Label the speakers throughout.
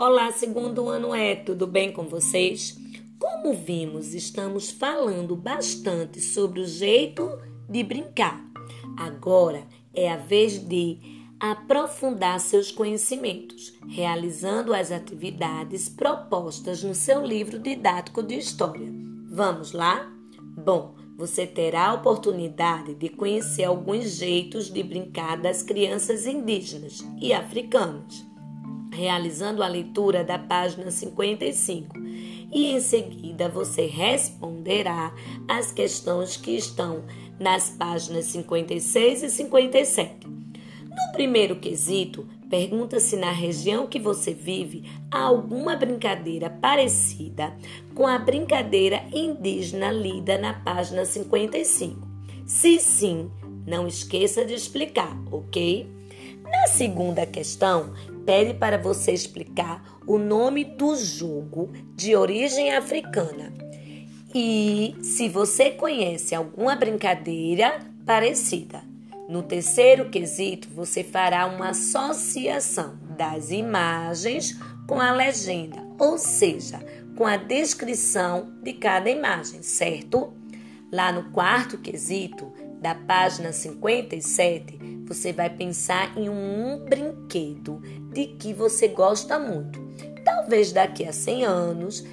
Speaker 1: Olá, segundo ano é, tudo bem com vocês? Como vimos, estamos falando bastante sobre o jeito de brincar. Agora é a vez de aprofundar seus conhecimentos, realizando as atividades propostas no seu livro didático de história. Vamos lá? Bom, você terá a oportunidade de conhecer alguns jeitos de brincar das crianças indígenas e africanas realizando a leitura da página 55. E em seguida você responderá as questões que estão nas páginas 56 e 57. No primeiro quesito, pergunta se na região que você vive há alguma brincadeira parecida com a brincadeira indígena lida na página 55. Se sim, não esqueça de explicar, ok? Na segunda questão, pede para você explicar o nome do jogo de origem africana e se você conhece alguma brincadeira parecida. No terceiro quesito, você fará uma associação das imagens com a legenda, ou seja, com a descrição de cada imagem, certo? Lá no quarto quesito, da página 57, você vai pensar em um brinquedo de que você gosta muito. Talvez daqui a 100 anos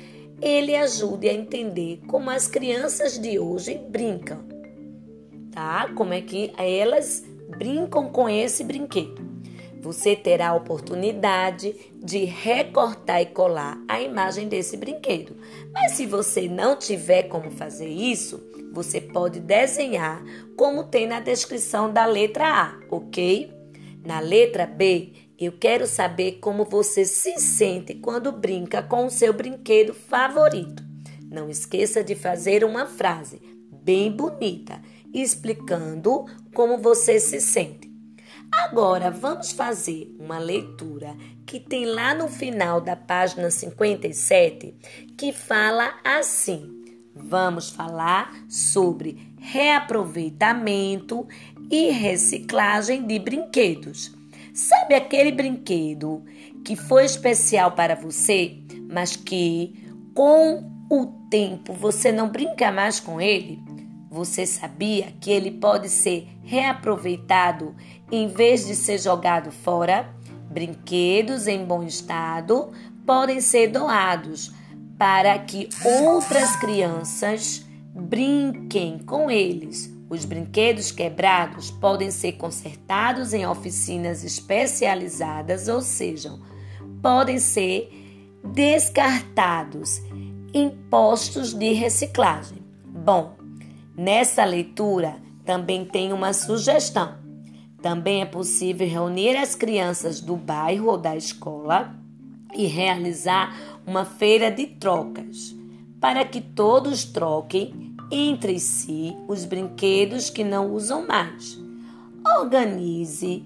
Speaker 1: ele ajude a entender como as crianças de hoje brincam, tá? Como é que elas brincam com esse brinquedo. Você terá a oportunidade de recortar e colar a imagem desse brinquedo. Mas se você não tiver como fazer isso, você pode desenhar como tem na descrição da letra A, ok? Na letra B, eu quero saber como você se sente quando brinca com o seu brinquedo favorito. Não esqueça de fazer uma frase bem bonita explicando como você se sente. Agora vamos fazer uma leitura que tem lá no final da página 57 que fala assim: Vamos falar sobre reaproveitamento e reciclagem de brinquedos. Sabe aquele brinquedo que foi especial para você, mas que com o tempo você não brinca mais com ele? Você sabia que ele pode ser reaproveitado em vez de ser jogado fora? Brinquedos em bom estado podem ser doados para que outras crianças brinquem com eles. Os brinquedos quebrados podem ser consertados em oficinas especializadas, ou seja, podem ser descartados em postos de reciclagem. Bom, nessa leitura também tem uma sugestão. Também é possível reunir as crianças do bairro ou da escola e realizar uma feira de trocas, para que todos troquem entre si os brinquedos que não usam mais. Organize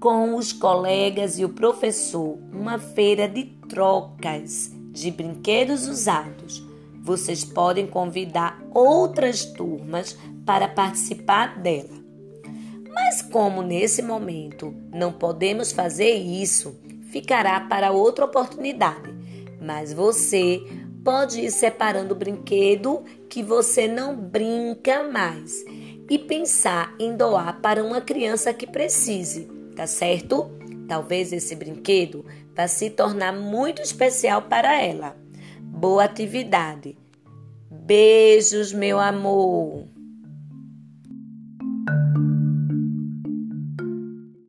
Speaker 1: com os colegas e o professor uma feira de trocas de brinquedos usados. Vocês podem convidar outras turmas para participar dela. Mas, como nesse momento não podemos fazer isso, ficará para outra oportunidade. Mas você pode ir separando o brinquedo que você não brinca mais e pensar em doar para uma criança que precise, tá certo? Talvez esse brinquedo vá se tornar muito especial para ela. Boa atividade. Beijos, meu amor.